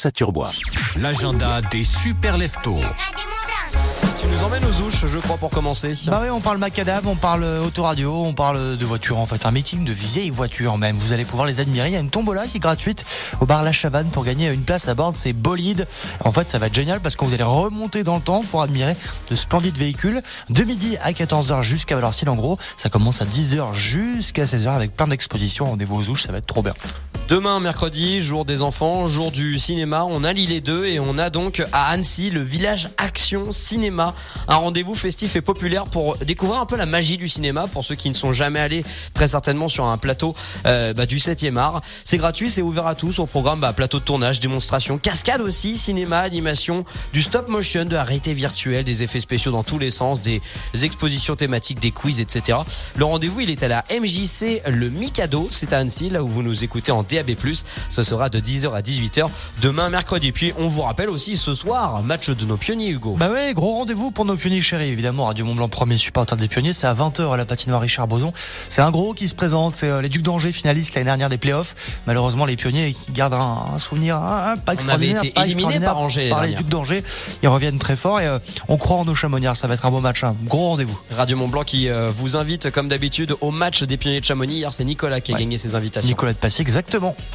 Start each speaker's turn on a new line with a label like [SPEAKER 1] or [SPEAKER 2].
[SPEAKER 1] Saturbois. L'agenda des super leftos.
[SPEAKER 2] Tu nous emmènes aux ouches, je crois, pour commencer.
[SPEAKER 3] Bah oui, on parle macadam, on parle autoradio, on parle de voitures, en fait, un meeting de vieilles voitures même. Vous allez pouvoir les admirer. Il y a une tombola qui est gratuite au bar La Chavanne pour gagner une place à bord de ces bolides. En fait, ça va être génial parce que vous allez remonter dans le temps pour admirer de splendides véhicules. De midi à 14h jusqu'à Valorcine, en gros. Ça commence à 10h jusqu'à 16h avec plein d'expositions. Rendez-vous aux ouches, ça va être trop bien.
[SPEAKER 2] Demain, mercredi, jour des enfants, jour du cinéma, on a l'île 2 et on a donc à Annecy le village Action Cinéma. Un rendez-vous festif et populaire pour découvrir un peu la magie du cinéma pour ceux qui ne sont jamais allés très certainement sur un plateau euh, bah, du 7e art. C'est gratuit, c'est ouvert à tous au programme bah, plateau de tournage, démonstration, cascade aussi, cinéma, animation, du stop motion, de la réalité virtuelle, des effets spéciaux dans tous les sens, des expositions thématiques, des quiz, etc. Le rendez-vous, il est à la MJC Le Mikado, c'est à Annecy, là où vous nous écoutez en DAB+. Ce sera de 10h à 18h demain mercredi. Puis on vous rappelle aussi ce soir, match de nos pionniers Hugo.
[SPEAKER 3] Bah ouais, gros rendez-vous pour nos pionniers chéris. Évidemment, Radio Mont Blanc, premier supporter des pionniers, c'est à 20h à la patinoire Richard Boson. C'est un gros qui se présente, c'est euh, les Ducs d'Angers finalistes l'année dernière des playoffs. Malheureusement, les pionniers gardent un, souvenir pas
[SPEAKER 2] On avait
[SPEAKER 3] extraordinaire.
[SPEAKER 2] été
[SPEAKER 3] pas
[SPEAKER 2] éliminés
[SPEAKER 3] extraordinaire
[SPEAKER 2] par Angers
[SPEAKER 3] Par les Ducs d'Angers. Ils reviennent très fort et euh, on croit en nos chamoniards. Ça va être un beau match, un gros rendez-vous.
[SPEAKER 2] Radio Mont Blanc qui euh, vous invite comme d'habitude au match des pionniers de Chamonix. Hier, c'est Nicolas qui a
[SPEAKER 3] Ouais.
[SPEAKER 2] gagné ses invitations.
[SPEAKER 3] Nicolas de Passy, exactement. Bon.